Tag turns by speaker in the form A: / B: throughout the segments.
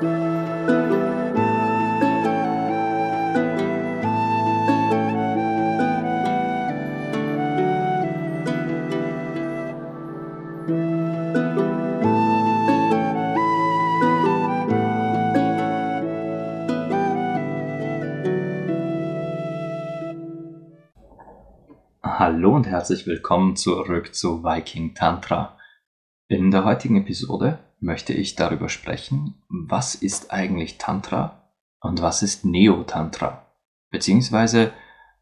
A: Hallo und herzlich willkommen zurück zu Viking Tantra. In der heutigen Episode möchte ich darüber sprechen, was ist eigentlich Tantra und was ist Neo-Tantra? Beziehungsweise,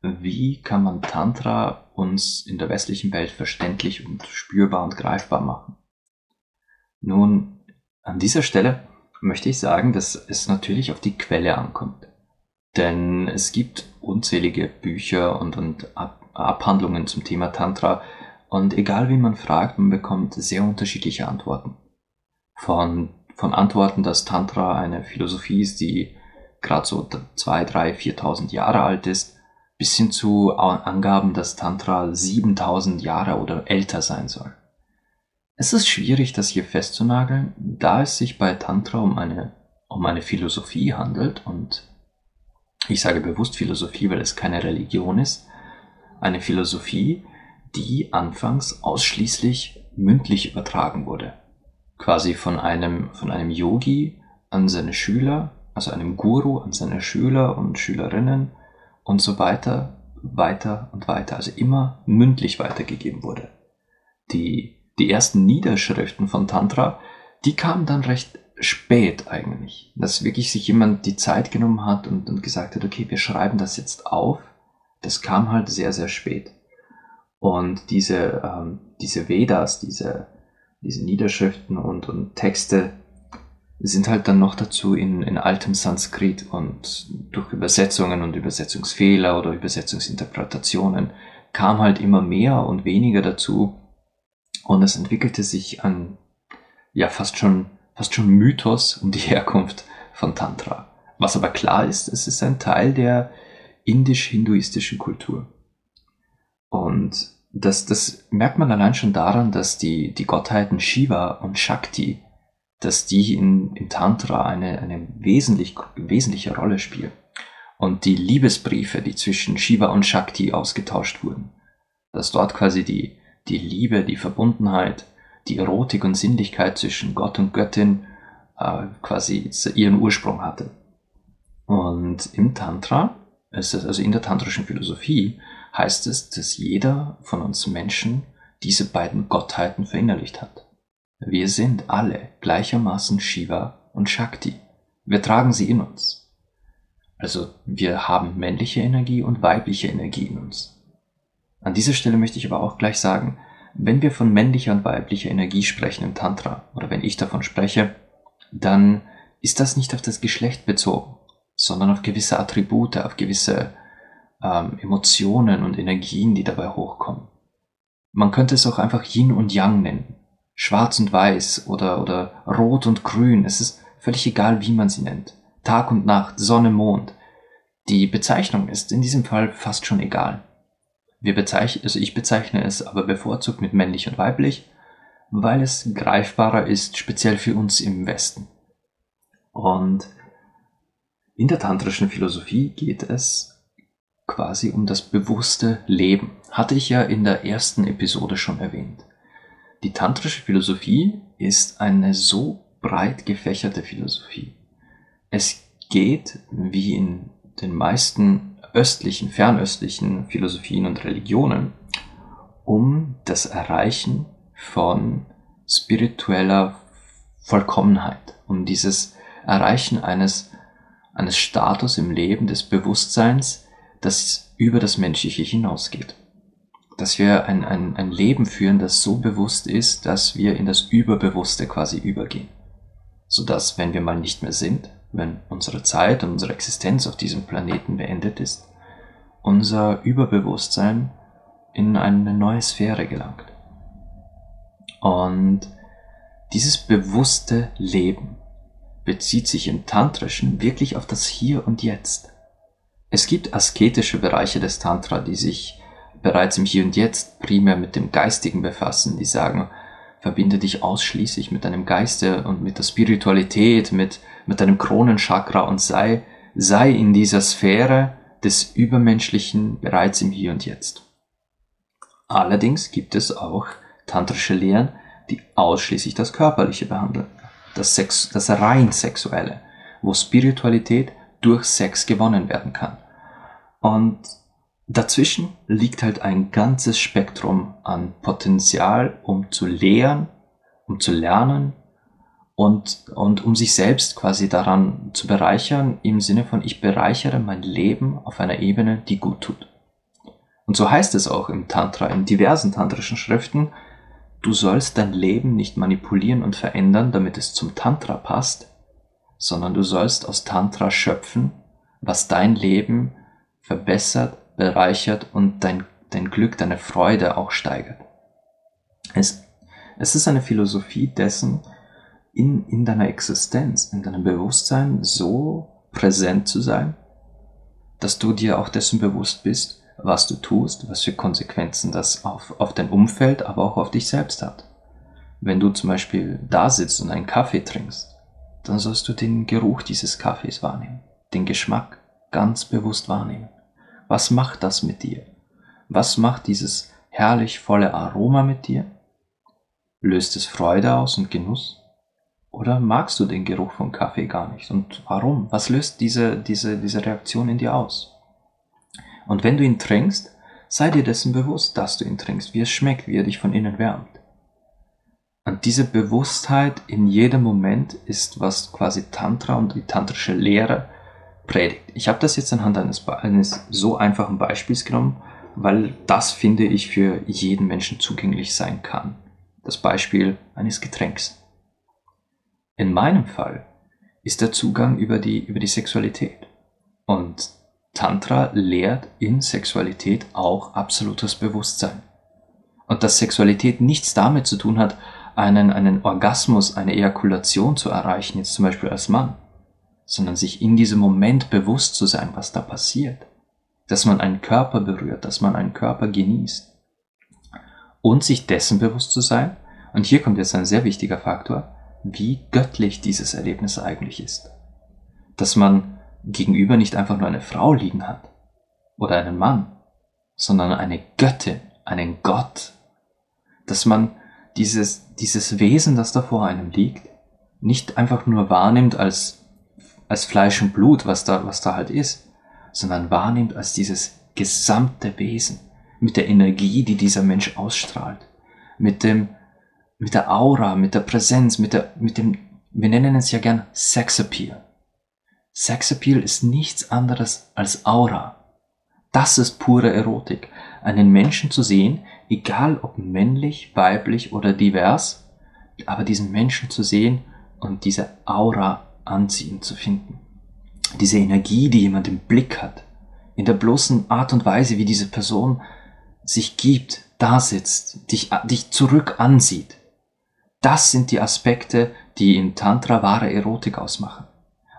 A: wie kann man Tantra uns in der westlichen Welt verständlich und spürbar und greifbar machen? Nun, an dieser Stelle möchte ich sagen, dass es natürlich auf die Quelle ankommt. Denn es gibt unzählige Bücher und, und Abhandlungen zum Thema Tantra und egal wie man fragt, man bekommt sehr unterschiedliche Antworten. Von, von Antworten, dass Tantra eine Philosophie ist, die gerade so zwei, drei, 4.000 Jahre alt ist, bis hin zu Angaben, dass Tantra 7.000 Jahre oder älter sein soll. Es ist schwierig, das hier festzunageln, da es sich bei Tantra um eine, um eine Philosophie handelt und ich sage bewusst Philosophie, weil es keine Religion ist, eine Philosophie, die anfangs ausschließlich mündlich übertragen wurde. Quasi von einem, von einem Yogi an seine Schüler, also einem Guru an seine Schüler und Schülerinnen und so weiter, weiter und weiter, also immer mündlich weitergegeben wurde. Die, die ersten Niederschriften von Tantra, die kamen dann recht spät eigentlich, dass wirklich sich jemand die Zeit genommen hat und, und gesagt hat, okay, wir schreiben das jetzt auf. Das kam halt sehr, sehr spät. Und diese, ähm, diese Vedas, diese, diese Niederschriften und, und Texte sind halt dann noch dazu in, in altem Sanskrit und durch Übersetzungen und Übersetzungsfehler oder Übersetzungsinterpretationen kam halt immer mehr und weniger dazu und es entwickelte sich ein ja fast schon fast schon Mythos um die Herkunft von Tantra. Was aber klar ist, es ist ein Teil der indisch-hinduistischen Kultur. Und das, das merkt man allein schon daran, dass die, die Gottheiten Shiva und Shakti, dass die in, in Tantra eine, eine wesentlich, wesentliche Rolle spielen. Und die Liebesbriefe, die zwischen Shiva und Shakti ausgetauscht wurden, dass dort quasi die, die Liebe, die Verbundenheit, die Erotik und Sinnlichkeit zwischen Gott und Göttin äh, quasi ihren Ursprung hatte. Und im Tantra, also in der tantrischen Philosophie, heißt es, dass jeder von uns Menschen diese beiden Gottheiten verinnerlicht hat. Wir sind alle gleichermaßen Shiva und Shakti. Wir tragen sie in uns. Also wir haben männliche Energie und weibliche Energie in uns. An dieser Stelle möchte ich aber auch gleich sagen, wenn wir von männlicher und weiblicher Energie sprechen im Tantra, oder wenn ich davon spreche, dann ist das nicht auf das Geschlecht bezogen, sondern auf gewisse Attribute, auf gewisse ähm, Emotionen und Energien, die dabei hochkommen. Man könnte es auch einfach Yin und Yang nennen. Schwarz und Weiß oder, oder Rot und Grün. Es ist völlig egal, wie man sie nennt. Tag und Nacht, Sonne, Mond. Die Bezeichnung ist in diesem Fall fast schon egal. Wir bezeichnen, also ich bezeichne es aber bevorzugt mit männlich und weiblich, weil es greifbarer ist, speziell für uns im Westen. Und in der tantrischen Philosophie geht es quasi um das bewusste Leben. Hatte ich ja in der ersten Episode schon erwähnt. Die tantrische Philosophie ist eine so breit gefächerte Philosophie. Es geht, wie in den meisten östlichen, fernöstlichen Philosophien und Religionen um das Erreichen von spiritueller Vollkommenheit, um dieses Erreichen eines, eines Status im Leben des Bewusstseins, das über das Menschliche hinausgeht. Dass wir ein, ein, ein Leben führen, das so bewusst ist, dass wir in das Überbewusste quasi übergehen. Sodass, wenn wir mal nicht mehr sind, wenn unsere Zeit und unsere Existenz auf diesem Planeten beendet ist, unser Überbewusstsein in eine neue Sphäre gelangt. Und dieses bewusste Leben bezieht sich im Tantrischen wirklich auf das Hier und Jetzt. Es gibt asketische Bereiche des Tantra, die sich bereits im Hier und Jetzt primär mit dem Geistigen befassen, die sagen, verbinde dich ausschließlich mit deinem Geiste und mit der Spiritualität, mit, mit deinem Kronenchakra und sei, sei in dieser Sphäre des Übermenschlichen bereits im Hier und Jetzt. Allerdings gibt es auch tantrische Lehren, die ausschließlich das Körperliche behandeln, das, Sex, das rein Sexuelle, wo Spiritualität durch Sex gewonnen werden kann. Und dazwischen liegt halt ein ganzes Spektrum an Potenzial, um zu lehren, um zu lernen und, und um sich selbst quasi daran zu bereichern, im Sinne von ich bereichere mein Leben auf einer Ebene, die gut tut. Und so heißt es auch im Tantra, in diversen tantrischen Schriften, du sollst dein Leben nicht manipulieren und verändern, damit es zum Tantra passt, sondern du sollst aus Tantra schöpfen, was dein Leben verbessert, bereichert und dein, dein Glück, deine Freude auch steigert. Es, es ist eine Philosophie dessen, in, in deiner Existenz, in deinem Bewusstsein so präsent zu sein, dass du dir auch dessen bewusst bist, was du tust, was für Konsequenzen das auf, auf dein Umfeld, aber auch auf dich selbst hat. Wenn du zum Beispiel da sitzt und einen Kaffee trinkst, dann sollst du den Geruch dieses Kaffees wahrnehmen, den Geschmack ganz bewusst wahrnehmen. Was macht das mit dir? Was macht dieses herrlich volle Aroma mit dir? Löst es Freude aus und Genuss? Oder magst du den Geruch von Kaffee gar nicht? Und warum? Was löst diese, diese, diese Reaktion in dir aus? Und wenn du ihn trinkst, sei dir dessen bewusst, dass du ihn trinkst, wie es schmeckt, wie er dich von innen wärmt. Und diese Bewusstheit in jedem Moment ist, was quasi Tantra und die tantrische Lehre predigt. Ich habe das jetzt anhand eines, eines so einfachen Beispiels genommen, weil das, finde ich, für jeden Menschen zugänglich sein kann. Das Beispiel eines Getränks. In meinem Fall ist der Zugang über die, über die Sexualität. Und Tantra lehrt in Sexualität auch absolutes Bewusstsein. Und dass Sexualität nichts damit zu tun hat, einen, einen Orgasmus, eine Ejakulation zu erreichen, jetzt zum Beispiel als Mann, sondern sich in diesem Moment bewusst zu sein, was da passiert. Dass man einen Körper berührt, dass man einen Körper genießt. Und sich dessen bewusst zu sein, und hier kommt jetzt ein sehr wichtiger Faktor, wie göttlich dieses Erlebnis eigentlich ist. Dass man gegenüber nicht einfach nur eine Frau liegen hat oder einen Mann, sondern eine Göttin, einen Gott, dass man dieses, dieses Wesen, das da vor einem liegt, nicht einfach nur wahrnimmt als, als Fleisch und Blut, was da, was da halt ist, sondern wahrnimmt als dieses gesamte Wesen, mit der Energie, die dieser Mensch ausstrahlt, mit dem, mit der Aura, mit der Präsenz, mit der, mit dem, wir nennen es ja gern Sexappeal. Sexappeal ist nichts anderes als Aura. Das ist pure Erotik. Einen Menschen zu sehen, egal ob männlich, weiblich oder divers, aber diesen Menschen zu sehen und diese Aura anziehen zu finden. Diese Energie, die jemand im Blick hat, in der bloßen Art und Weise, wie diese Person sich gibt, da sitzt, dich, dich zurück ansieht. Das sind die Aspekte, die in Tantra wahre Erotik ausmachen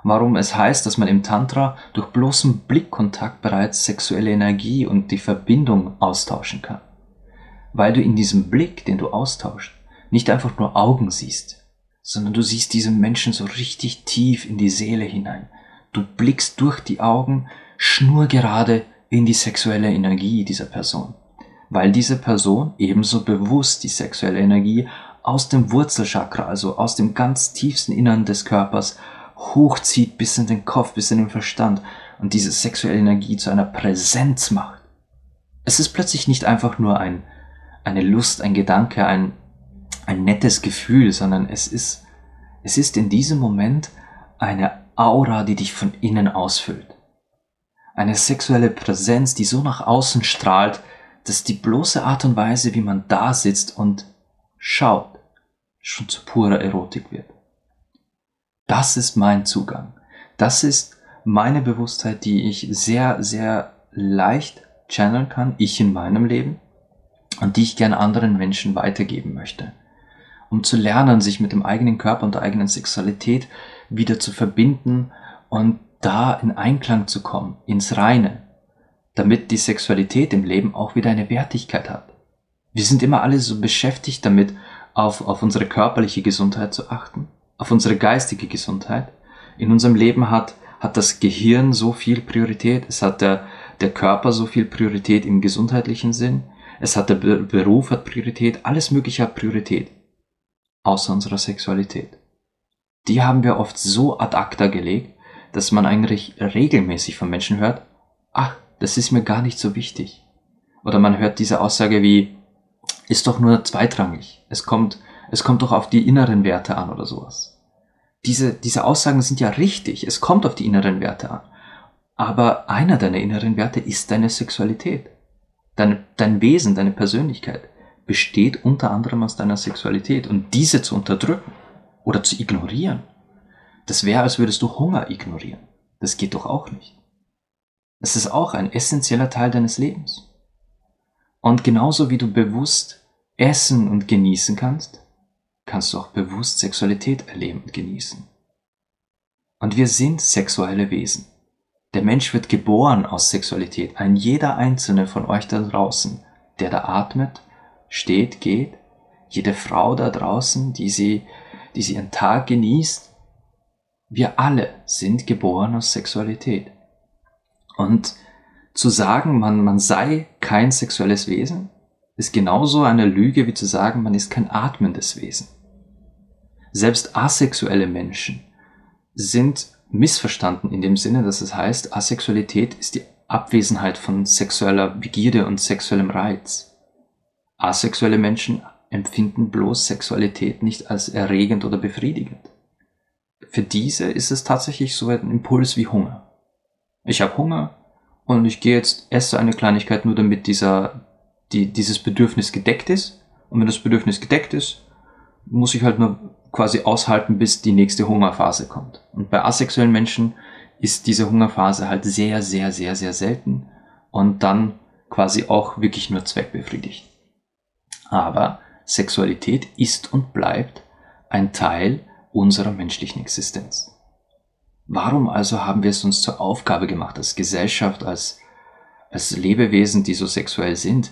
A: warum es heißt, dass man im Tantra durch bloßen Blickkontakt bereits sexuelle Energie und die Verbindung austauschen kann. Weil du in diesem Blick, den du austauschst, nicht einfach nur Augen siehst, sondern du siehst diesen Menschen so richtig tief in die Seele hinein. Du blickst durch die Augen schnurgerade in die sexuelle Energie dieser Person, weil diese Person ebenso bewusst die sexuelle Energie aus dem Wurzelchakra, also aus dem ganz tiefsten Innern des Körpers, hochzieht bis in den Kopf, bis in den Verstand und diese sexuelle Energie zu einer Präsenz macht. Es ist plötzlich nicht einfach nur ein, eine Lust, ein Gedanke, ein, ein nettes Gefühl, sondern es ist, es ist in diesem Moment eine Aura, die dich von innen ausfüllt. Eine sexuelle Präsenz, die so nach außen strahlt, dass die bloße Art und Weise, wie man da sitzt und schaut, schon zu purer Erotik wird. Das ist mein Zugang. Das ist meine Bewusstheit, die ich sehr, sehr leicht channeln kann, ich in meinem Leben, und die ich gerne anderen Menschen weitergeben möchte. Um zu lernen, sich mit dem eigenen Körper und der eigenen Sexualität wieder zu verbinden und da in Einklang zu kommen, ins Reine, damit die Sexualität im Leben auch wieder eine Wertigkeit hat. Wir sind immer alle so beschäftigt damit, auf, auf unsere körperliche Gesundheit zu achten auf unsere geistige Gesundheit, In unserem Leben hat, hat das Gehirn so viel Priorität, es hat der, der Körper so viel Priorität im gesundheitlichen Sinn, es hat der Beruf hat Priorität, alles Mögliche hat Priorität. Außer unserer Sexualität. Die haben wir oft so ad acta gelegt, dass man eigentlich regelmäßig von Menschen hört, ach, das ist mir gar nicht so wichtig. Oder man hört diese Aussage wie, ist doch nur zweitrangig. Es kommt, es kommt doch auf die inneren Werte an oder sowas. Diese, diese Aussagen sind ja richtig. Es kommt auf die inneren Werte an. Aber einer deiner inneren Werte ist deine Sexualität. Dein, dein Wesen, deine Persönlichkeit besteht unter anderem aus deiner Sexualität. Und diese zu unterdrücken oder zu ignorieren, das wäre, als würdest du Hunger ignorieren. Das geht doch auch nicht. Es ist auch ein essentieller Teil deines Lebens. Und genauso wie du bewusst essen und genießen kannst, kannst du auch bewusst Sexualität erleben und genießen. Und wir sind sexuelle Wesen. Der Mensch wird geboren aus Sexualität. Ein jeder einzelne von euch da draußen, der da atmet, steht, geht, jede Frau da draußen, die sie, die sie ihren Tag genießt, wir alle sind geboren aus Sexualität. Und zu sagen, man, man sei kein sexuelles Wesen, ist genauso eine Lüge wie zu sagen, man ist kein atmendes Wesen. Selbst asexuelle Menschen sind missverstanden in dem Sinne, dass es heißt, Asexualität ist die Abwesenheit von sexueller Begierde und sexuellem Reiz. Asexuelle Menschen empfinden bloß Sexualität nicht als erregend oder befriedigend. Für diese ist es tatsächlich so ein Impuls wie Hunger. Ich habe Hunger, und ich gehe jetzt, esse eine Kleinigkeit nur damit dieser, die, dieses Bedürfnis gedeckt ist. Und wenn das Bedürfnis gedeckt ist, muss ich halt nur quasi aushalten, bis die nächste Hungerphase kommt. Und bei asexuellen Menschen ist diese Hungerphase halt sehr, sehr, sehr, sehr selten und dann quasi auch wirklich nur zweckbefriedigt. Aber Sexualität ist und bleibt ein Teil unserer menschlichen Existenz. Warum also haben wir es uns zur Aufgabe gemacht, als Gesellschaft, als, als Lebewesen, die so sexuell sind,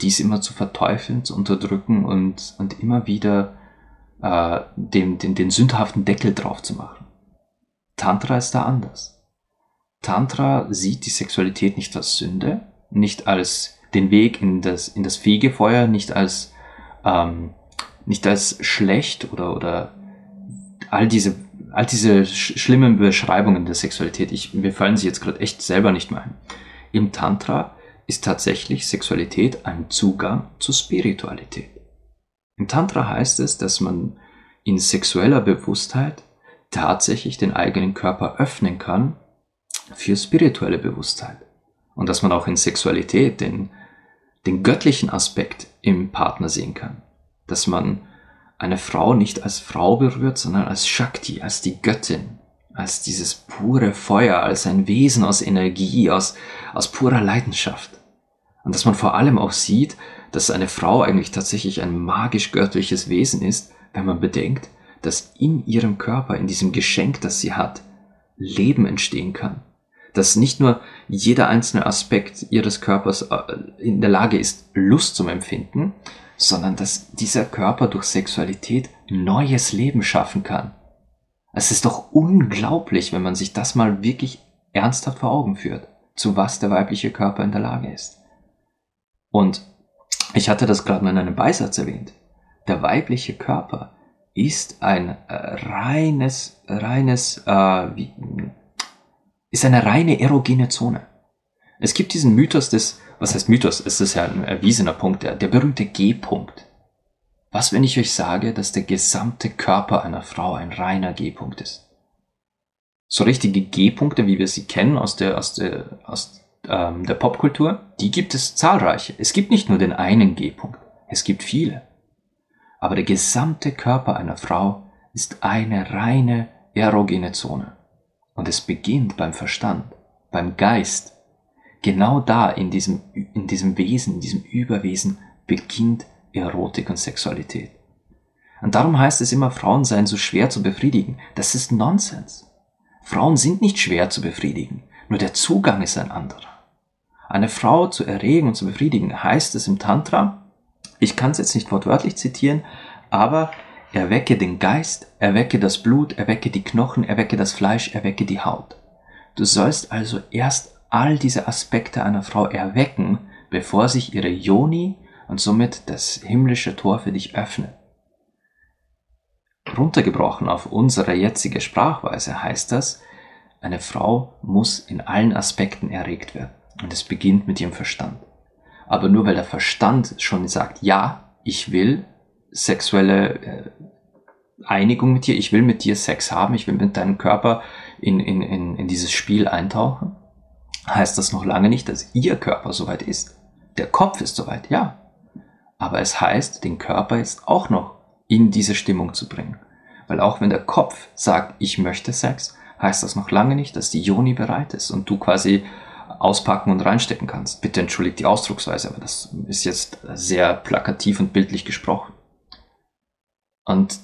A: dies immer zu verteufeln, zu unterdrücken und, und immer wieder äh, dem, den, den sündhaften Deckel drauf zu machen? Tantra ist da anders. Tantra sieht die Sexualität nicht als Sünde, nicht als den Weg in das, in das Fegefeuer, nicht als, ähm, nicht als schlecht oder, oder all diese all diese sch schlimmen Beschreibungen der Sexualität, ich, mir fallen sie jetzt gerade echt selber nicht mehr ein. Im Tantra ist tatsächlich Sexualität ein Zugang zur Spiritualität. Im Tantra heißt es, dass man in sexueller Bewusstheit tatsächlich den eigenen Körper öffnen kann für spirituelle Bewusstheit. Und dass man auch in Sexualität den, den göttlichen Aspekt im Partner sehen kann. Dass man eine Frau nicht als Frau berührt, sondern als Shakti, als die Göttin, als dieses pure Feuer, als ein Wesen aus Energie, aus, aus purer Leidenschaft. Und dass man vor allem auch sieht, dass eine Frau eigentlich tatsächlich ein magisch-göttliches Wesen ist, wenn man bedenkt, dass in ihrem Körper, in diesem Geschenk, das sie hat, Leben entstehen kann. Dass nicht nur jeder einzelne Aspekt ihres Körpers äh, in der Lage ist, Lust zum Empfinden, sondern dass dieser Körper durch Sexualität neues Leben schaffen kann. Es ist doch unglaublich, wenn man sich das mal wirklich ernsthaft vor Augen führt, zu was der weibliche Körper in der Lage ist. Und ich hatte das gerade in einem Beisatz erwähnt. Der weibliche Körper ist ein äh, reines, reines, äh, wie, ist eine reine erogene Zone. Es gibt diesen Mythos des was heißt Mythos? Es ist ja ein erwiesener Punkt, der, der berühmte G-Punkt. Was, wenn ich euch sage, dass der gesamte Körper einer Frau ein reiner G-Punkt ist? So richtige G-Punkte, wie wir sie kennen aus der, aus der, aus ähm, der Popkultur, die gibt es zahlreiche. Es gibt nicht nur den einen G-Punkt, es gibt viele. Aber der gesamte Körper einer Frau ist eine reine erogene Zone. Und es beginnt beim Verstand, beim Geist, Genau da in diesem, in diesem Wesen, in diesem Überwesen beginnt Erotik und Sexualität. Und darum heißt es immer, Frauen seien so schwer zu befriedigen. Das ist Nonsens. Frauen sind nicht schwer zu befriedigen, nur der Zugang ist ein anderer. Eine Frau zu erregen und zu befriedigen heißt es im Tantra, ich kann es jetzt nicht wortwörtlich zitieren, aber Erwecke den Geist, erwecke das Blut, erwecke die Knochen, erwecke das Fleisch, erwecke die Haut. Du sollst also erst all diese Aspekte einer Frau erwecken, bevor sich ihre Joni und somit das himmlische Tor für dich öffnet. Runtergebrochen auf unsere jetzige Sprachweise heißt das, eine Frau muss in allen Aspekten erregt werden. Und es beginnt mit ihrem Verstand. Aber nur weil der Verstand schon sagt, ja, ich will sexuelle äh, Einigung mit dir, ich will mit dir Sex haben, ich will mit deinem Körper in, in, in, in dieses Spiel eintauchen, heißt das noch lange nicht, dass ihr Körper soweit ist. Der Kopf ist soweit, ja. Aber es heißt, den Körper jetzt auch noch in diese Stimmung zu bringen. Weil auch wenn der Kopf sagt, ich möchte Sex, heißt das noch lange nicht, dass die Joni bereit ist und du quasi auspacken und reinstecken kannst. Bitte entschuldigt die Ausdrucksweise, aber das ist jetzt sehr plakativ und bildlich gesprochen. Und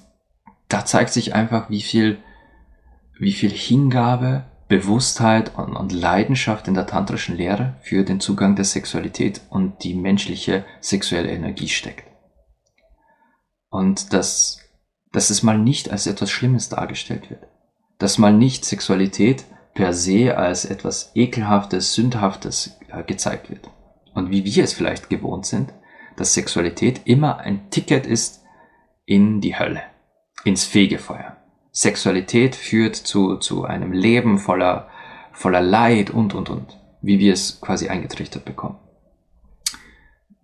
A: da zeigt sich einfach, wie viel, wie viel Hingabe, Bewusstheit und, und Leidenschaft in der tantrischen Lehre für den Zugang der Sexualität und die menschliche sexuelle Energie steckt. Und dass, dass es mal nicht als etwas Schlimmes dargestellt wird. Dass mal nicht Sexualität per se als etwas Ekelhaftes, Sündhaftes äh, gezeigt wird. Und wie wir es vielleicht gewohnt sind, dass Sexualität immer ein Ticket ist in die Hölle, ins Fegefeuer. Sexualität führt zu, zu einem Leben voller, voller Leid und, und, und, wie wir es quasi eingetrichtert bekommen.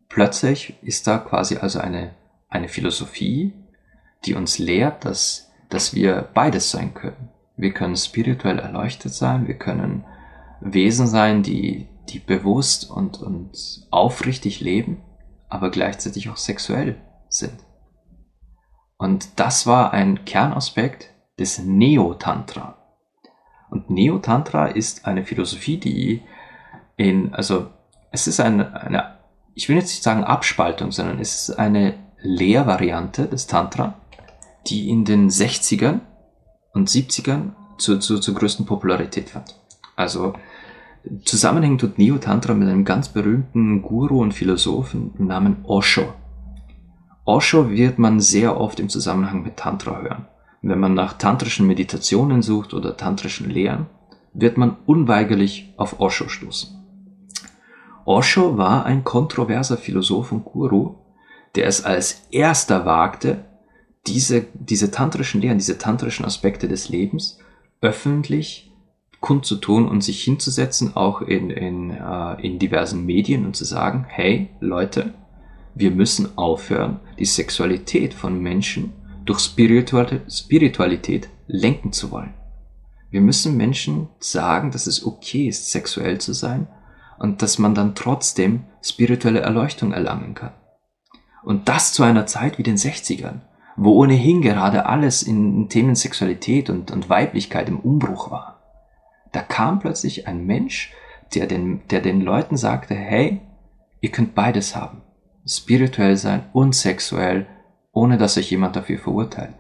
A: Plötzlich ist da quasi also eine, eine Philosophie, die uns lehrt, dass, dass wir beides sein können. Wir können spirituell erleuchtet sein, wir können Wesen sein, die, die bewusst und, und aufrichtig leben, aber gleichzeitig auch sexuell sind. Und das war ein Kernaspekt des Neo-Tantra. Und Neo-Tantra ist eine Philosophie, die in, also es ist eine, eine, ich will jetzt nicht sagen Abspaltung, sondern es ist eine Lehrvariante des Tantra, die in den 60ern und 70ern zu, zu, zur größten Popularität fand. Also zusammenhängt tut Neo-Tantra mit einem ganz berühmten Guru und Philosophen im Namen Osho. Osho wird man sehr oft im Zusammenhang mit Tantra hören. Wenn man nach tantrischen Meditationen sucht oder tantrischen Lehren, wird man unweigerlich auf Osho stoßen. Osho war ein kontroverser Philosoph und Guru, der es als erster wagte, diese, diese tantrischen Lehren, diese tantrischen Aspekte des Lebens öffentlich kundzutun und sich hinzusetzen, auch in, in, äh, in diversen Medien und zu sagen, hey Leute, wir müssen aufhören, die Sexualität von Menschen durch Spiritualität lenken zu wollen. Wir müssen Menschen sagen, dass es okay ist, sexuell zu sein und dass man dann trotzdem spirituelle Erleuchtung erlangen kann. Und das zu einer Zeit wie den 60ern, wo ohnehin gerade alles in Themen Sexualität und, und Weiblichkeit im Umbruch war. Da kam plötzlich ein Mensch, der den, der den Leuten sagte, hey, ihr könnt beides haben. Spirituell sein und sexuell, ohne dass euch jemand dafür verurteilt.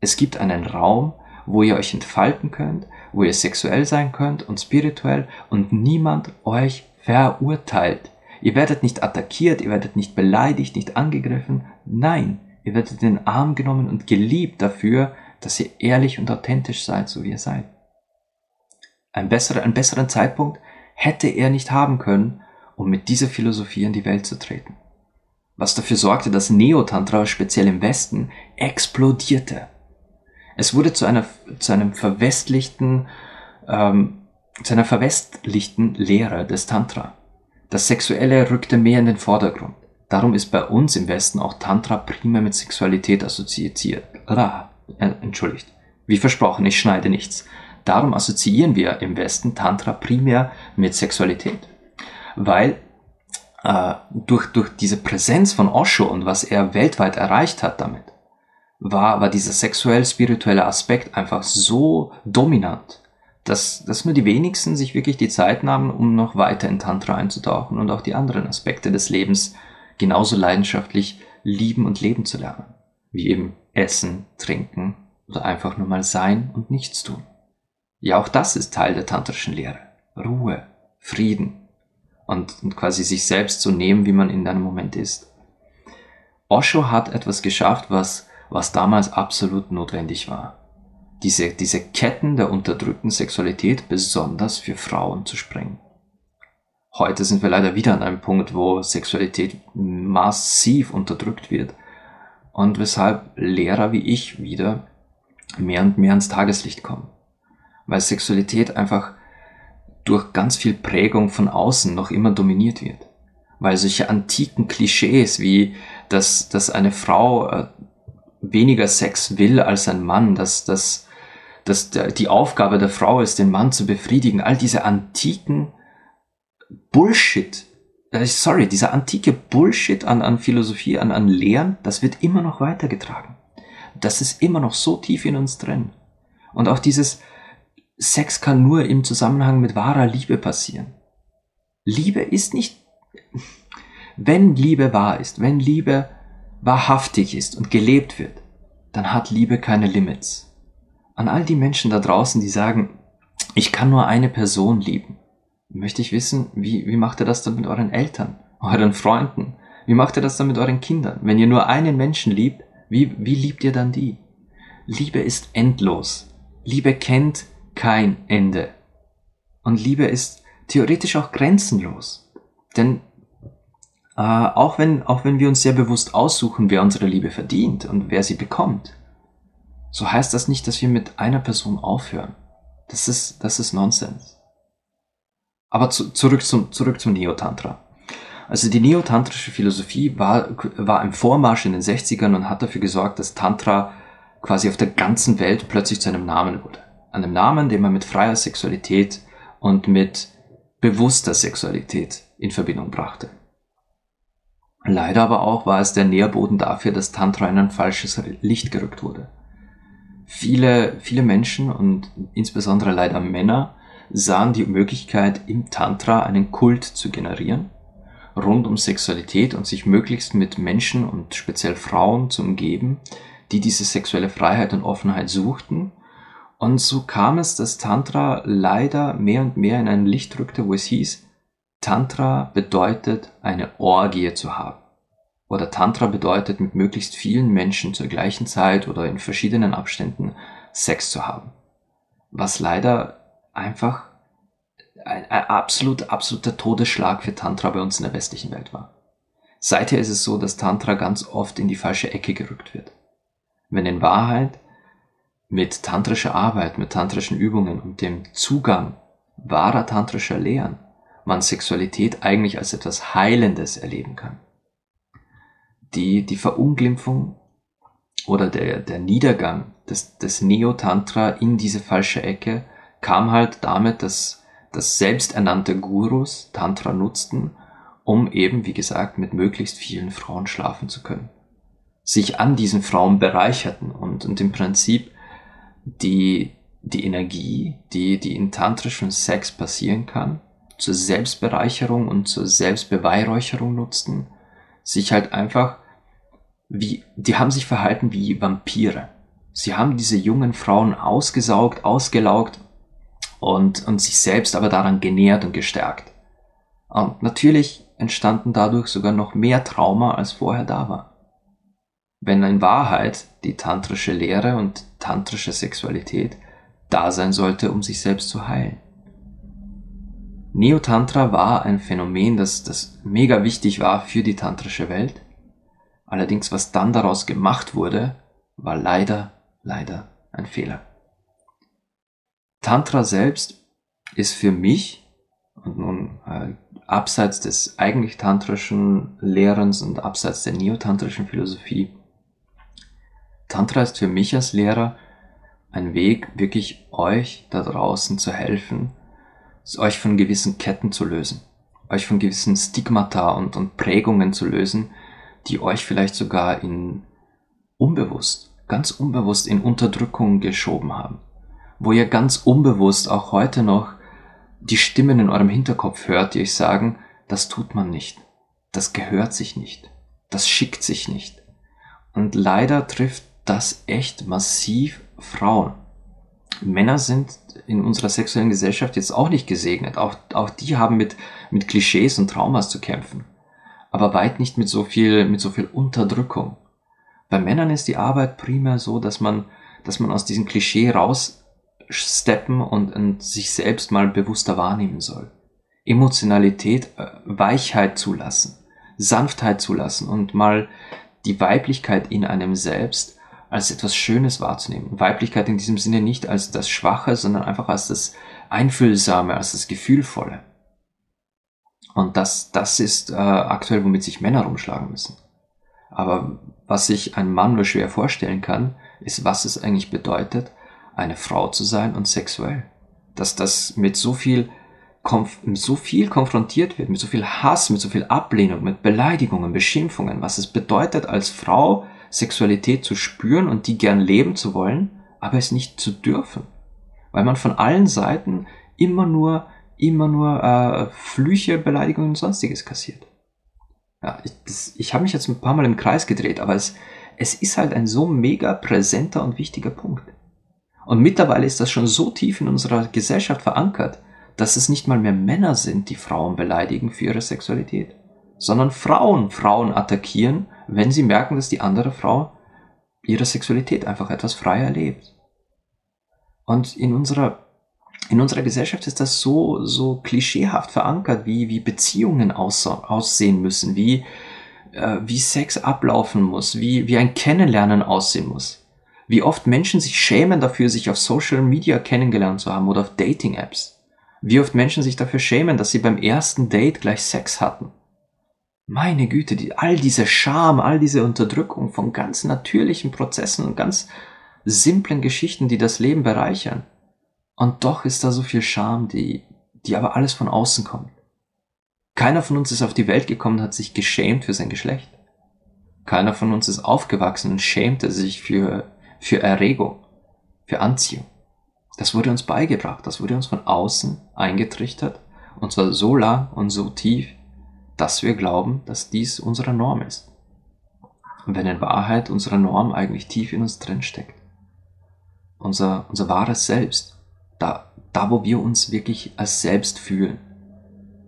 A: Es gibt einen Raum, wo ihr euch entfalten könnt, wo ihr sexuell sein könnt und spirituell und niemand euch verurteilt. Ihr werdet nicht attackiert, ihr werdet nicht beleidigt, nicht angegriffen. Nein, Ihr werdet in den Arm genommen und geliebt dafür, dass ihr ehrlich und authentisch seid, so wie ihr seid. Ein besserer, einen besseren Zeitpunkt hätte er nicht haben können, um mit dieser Philosophie in die Welt zu treten. Was dafür sorgte, dass Neotantra speziell im Westen explodierte. Es wurde zu einer, zu einem verwestlichten, ähm, zu einer verwestlichten Lehre des Tantra. Das Sexuelle rückte mehr in den Vordergrund. Darum ist bei uns im Westen auch Tantra primär mit Sexualität assoziiert. Ah, entschuldigt. Wie versprochen, ich schneide nichts. Darum assoziieren wir im Westen Tantra primär mit Sexualität. Weil äh, durch, durch diese Präsenz von Osho und was er weltweit erreicht hat damit, war, war dieser sexuell-spirituelle Aspekt einfach so dominant, dass, dass nur die wenigsten sich wirklich die Zeit nahmen, um noch weiter in Tantra einzutauchen und auch die anderen Aspekte des Lebens genauso leidenschaftlich lieben und leben zu lernen, wie eben Essen, Trinken oder einfach nur mal sein und nichts tun. Ja, auch das ist Teil der tantrischen Lehre. Ruhe, Frieden und, und quasi sich selbst zu nehmen, wie man in einem Moment ist. Osho hat etwas geschafft, was, was damals absolut notwendig war. Diese, diese Ketten der unterdrückten Sexualität besonders für Frauen zu sprengen. Heute sind wir leider wieder an einem Punkt, wo Sexualität massiv unterdrückt wird und weshalb Lehrer wie ich wieder mehr und mehr ans Tageslicht kommen. Weil Sexualität einfach durch ganz viel Prägung von außen noch immer dominiert wird. Weil solche antiken Klischees wie, dass, dass eine Frau äh, weniger Sex will als ein Mann, dass, dass, dass die Aufgabe der Frau ist, den Mann zu befriedigen, all diese antiken Bullshit, äh, sorry, dieser antike Bullshit an, an Philosophie, an, an Lehren, das wird immer noch weitergetragen. Das ist immer noch so tief in uns drin. Und auch dieses Sex kann nur im Zusammenhang mit wahrer Liebe passieren. Liebe ist nicht, wenn Liebe wahr ist, wenn Liebe wahrhaftig ist und gelebt wird, dann hat Liebe keine Limits. An all die Menschen da draußen, die sagen, ich kann nur eine Person lieben, möchte ich wissen, wie, wie macht ihr das dann mit euren Eltern, euren Freunden? Wie macht ihr das dann mit euren Kindern? Wenn ihr nur einen Menschen liebt, wie, wie liebt ihr dann die? Liebe ist endlos. Liebe kennt kein Ende. Und Liebe ist theoretisch auch grenzenlos. Denn äh, auch, wenn, auch wenn wir uns sehr bewusst aussuchen, wer unsere Liebe verdient und wer sie bekommt, so heißt das nicht, dass wir mit einer Person aufhören. Das ist, das ist Nonsens. Aber zu, zurück zum, zurück zum Neotantra. Also die neotantrische Philosophie war, war im Vormarsch in den 60ern und hat dafür gesorgt, dass Tantra quasi auf der ganzen Welt plötzlich zu einem Namen wurde. Einem Namen, den man mit freier Sexualität und mit bewusster Sexualität in Verbindung brachte. Leider aber auch war es der Nährboden dafür, dass Tantra in ein falsches Licht gerückt wurde. Viele, viele Menschen und insbesondere leider Männer sahen die Möglichkeit, im Tantra einen Kult zu generieren, rund um Sexualität und sich möglichst mit Menschen und speziell Frauen zu umgeben, die diese sexuelle Freiheit und Offenheit suchten. Und so kam es, dass Tantra leider mehr und mehr in ein Licht rückte, wo es hieß, Tantra bedeutet eine Orgie zu haben. Oder Tantra bedeutet mit möglichst vielen Menschen zur gleichen Zeit oder in verschiedenen Abständen Sex zu haben. Was leider einfach ein, ein absolut, absoluter Todesschlag für Tantra bei uns in der westlichen Welt war. Seither ist es so, dass Tantra ganz oft in die falsche Ecke gerückt wird. Wenn in Wahrheit mit tantrischer Arbeit, mit tantrischen Übungen und dem Zugang wahrer tantrischer Lehren man Sexualität eigentlich als etwas Heilendes erleben kann. Die, die Verunglimpfung oder der, der Niedergang des, des Neo-Tantra in diese falsche Ecke kam halt damit, dass, dass selbsternannte Gurus Tantra nutzten, um eben, wie gesagt, mit möglichst vielen Frauen schlafen zu können. Sich an diesen Frauen bereicherten und, und im Prinzip die, die Energie, die, die in tantrischem Sex passieren kann, zur Selbstbereicherung und zur Selbstbeweihräucherung nutzten, sich halt einfach wie, die haben sich verhalten wie Vampire. Sie haben diese jungen Frauen ausgesaugt, ausgelaugt und, und sich selbst aber daran genährt und gestärkt. Und natürlich entstanden dadurch sogar noch mehr Trauma, als vorher da war. Wenn in Wahrheit die tantrische Lehre und tantrische Sexualität da sein sollte, um sich selbst zu heilen. Neotantra war ein Phänomen, das, das mega wichtig war für die tantrische Welt. Allerdings, was dann daraus gemacht wurde, war leider, leider ein Fehler. Tantra selbst ist für mich, und nun äh, abseits des eigentlich tantrischen Lehrens und abseits der neotantrischen Philosophie, Tantra ist für mich als Lehrer ein Weg, wirklich euch da draußen zu helfen, euch von gewissen Ketten zu lösen, euch von gewissen Stigmata und, und Prägungen zu lösen, die euch vielleicht sogar in unbewusst, ganz unbewusst in Unterdrückung geschoben haben wo ihr ganz unbewusst auch heute noch die Stimmen in eurem Hinterkopf hört, die euch sagen, das tut man nicht, das gehört sich nicht, das schickt sich nicht. Und leider trifft das echt massiv Frauen. Männer sind in unserer sexuellen Gesellschaft jetzt auch nicht gesegnet. Auch, auch die haben mit, mit Klischees und Traumas zu kämpfen. Aber weit nicht mit so viel, mit so viel Unterdrückung. Bei Männern ist die Arbeit primär so, dass man, dass man aus diesem Klischee raussteppen und, und sich selbst mal bewusster wahrnehmen soll. Emotionalität, äh, Weichheit zulassen, Sanftheit zulassen und mal die Weiblichkeit in einem selbst als etwas Schönes wahrzunehmen. Weiblichkeit in diesem Sinne nicht als das Schwache, sondern einfach als das Einfühlsame, als das Gefühlvolle. Und das, das ist äh, aktuell, womit sich Männer rumschlagen müssen. Aber was sich ein Mann nur schwer vorstellen kann, ist, was es eigentlich bedeutet, eine Frau zu sein und sexuell. Dass das mit so viel, mit so viel konfrontiert wird, mit so viel Hass, mit so viel Ablehnung, mit Beleidigungen, Beschimpfungen, was es bedeutet, als Frau Sexualität zu spüren und die gern leben zu wollen, aber es nicht zu dürfen. Weil man von allen Seiten immer nur, immer nur äh, Flüche, Beleidigungen und sonstiges kassiert. Ja, ich, ich habe mich jetzt ein paar Mal im Kreis gedreht, aber es, es ist halt ein so mega präsenter und wichtiger Punkt. Und mittlerweile ist das schon so tief in unserer Gesellschaft verankert, dass es nicht mal mehr Männer sind, die Frauen beleidigen für ihre Sexualität, sondern Frauen Frauen attackieren, wenn sie merken, dass die andere Frau ihre Sexualität einfach etwas freier lebt. Und in unserer, in unserer Gesellschaft ist das so, so klischeehaft verankert, wie, wie Beziehungen aussehen müssen, wie, äh, wie Sex ablaufen muss, wie, wie ein Kennenlernen aussehen muss. Wie oft Menschen sich schämen dafür, sich auf Social Media kennengelernt zu haben oder auf Dating-Apps. Wie oft Menschen sich dafür schämen, dass sie beim ersten Date gleich Sex hatten. Meine Güte, die, all diese Scham, all diese Unterdrückung von ganz natürlichen Prozessen und ganz simplen Geschichten, die das Leben bereichern. Und doch ist da so viel Scham, die, die aber alles von außen kommt. Keiner von uns ist auf die Welt gekommen und hat sich geschämt für sein Geschlecht. Keiner von uns ist aufgewachsen und schämte sich für, für Erregung, für Anziehung. Das wurde uns beigebracht, das wurde uns von außen eingetrichtert, und zwar so lang und so tief, dass wir glauben, dass dies unsere Norm ist. wenn in Wahrheit unsere Norm eigentlich tief in uns drin steckt. Unser, unser wahres Selbst. Da, da, wo wir uns wirklich als selbst fühlen.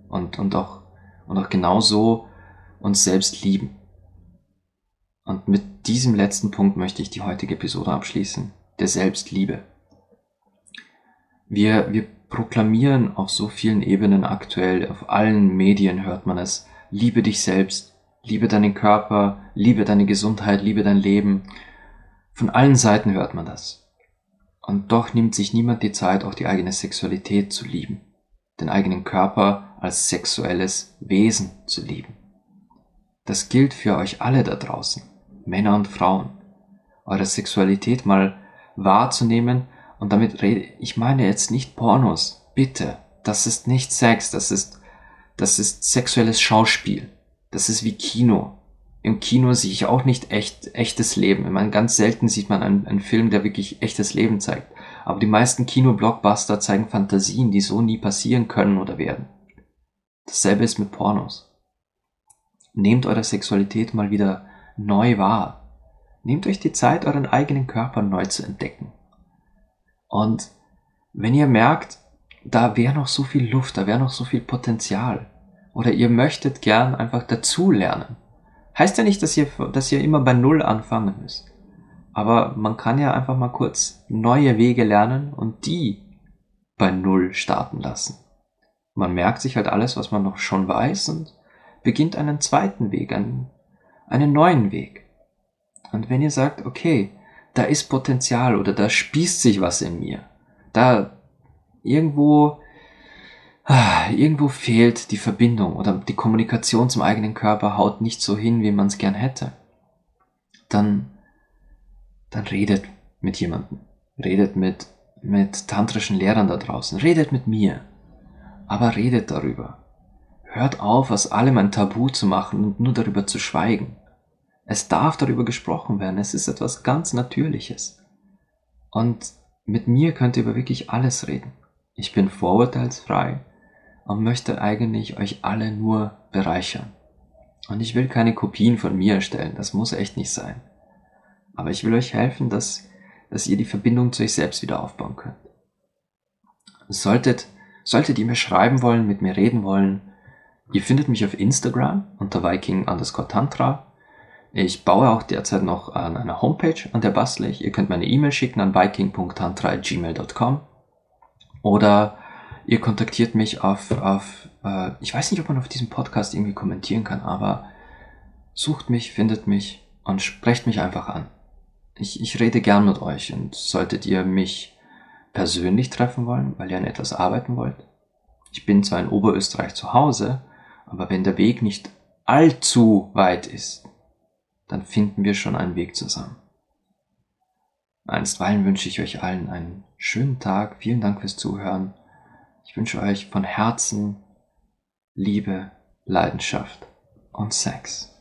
A: Und, und auch, und auch genauso uns selbst lieben. Und mit diesem letzten Punkt möchte ich die heutige Episode abschließen. Der Selbstliebe. Wir, wir proklamieren auf so vielen Ebenen aktuell, auf allen Medien hört man es, liebe dich selbst, liebe deinen Körper, liebe deine Gesundheit, liebe dein Leben. Von allen Seiten hört man das. Und doch nimmt sich niemand die Zeit, auch die eigene Sexualität zu lieben, den eigenen Körper als sexuelles Wesen zu lieben. Das gilt für euch alle da draußen, Männer und Frauen, eure Sexualität mal wahrzunehmen und damit rede ich meine jetzt nicht Pornos. Bitte. Das ist nicht Sex. Das ist, das ist sexuelles Schauspiel. Das ist wie Kino. Im Kino sehe ich auch nicht echt, echtes Leben. Ich meine, ganz selten sieht man einen, einen Film, der wirklich echtes Leben zeigt. Aber die meisten Kino-Blockbuster zeigen Fantasien, die so nie passieren können oder werden. Dasselbe ist mit Pornos. Nehmt eure Sexualität mal wieder neu wahr. Nehmt euch die Zeit, euren eigenen Körper neu zu entdecken. Und wenn ihr merkt, da wäre noch so viel Luft, da wäre noch so viel Potenzial, oder ihr möchtet gern einfach dazulernen, heißt ja nicht, dass ihr, dass ihr immer bei Null anfangen müsst. Aber man kann ja einfach mal kurz neue Wege lernen und die bei Null starten lassen. Man merkt sich halt alles, was man noch schon weiß und beginnt einen zweiten Weg, einen, einen neuen Weg. Und wenn ihr sagt, okay, da ist Potenzial oder da spießt sich was in mir. Da irgendwo, ah, irgendwo fehlt die Verbindung oder die Kommunikation zum eigenen Körper haut nicht so hin, wie man es gern hätte. Dann, dann redet mit jemandem. Redet mit, mit tantrischen Lehrern da draußen. Redet mit mir. Aber redet darüber. Hört auf, aus allem ein Tabu zu machen und nur darüber zu schweigen. Es darf darüber gesprochen werden. Es ist etwas ganz Natürliches. Und mit mir könnt ihr über wirklich alles reden. Ich bin vorurteilsfrei und möchte eigentlich euch alle nur bereichern. Und ich will keine Kopien von mir erstellen. Das muss echt nicht sein. Aber ich will euch helfen, dass, dass ihr die Verbindung zu euch selbst wieder aufbauen könnt. Solltet, solltet ihr mir schreiben wollen, mit mir reden wollen, ihr findet mich auf Instagram unter Viking underscore Tantra Ich baue auch derzeit noch an einer Homepage, an der bastle ich. Ihr könnt meine E-Mail schicken an viking.tantra.gmail.com oder ihr kontaktiert mich auf, auf äh, ich weiß nicht, ob man auf diesem Podcast irgendwie kommentieren kann, aber sucht mich, findet mich und sprecht mich einfach an. Ich, ich rede gern mit euch und solltet ihr mich persönlich treffen wollen, weil ihr an etwas arbeiten wollt. Ich bin zwar in Oberösterreich zu Hause, aber wenn der Weg nicht allzu weit ist, dann finden wir schon einen Weg zusammen. Einstweilen wünsche ich euch allen einen schönen Tag. Vielen Dank fürs Zuhören. Ich wünsche euch von Herzen Liebe, Leidenschaft und Sex.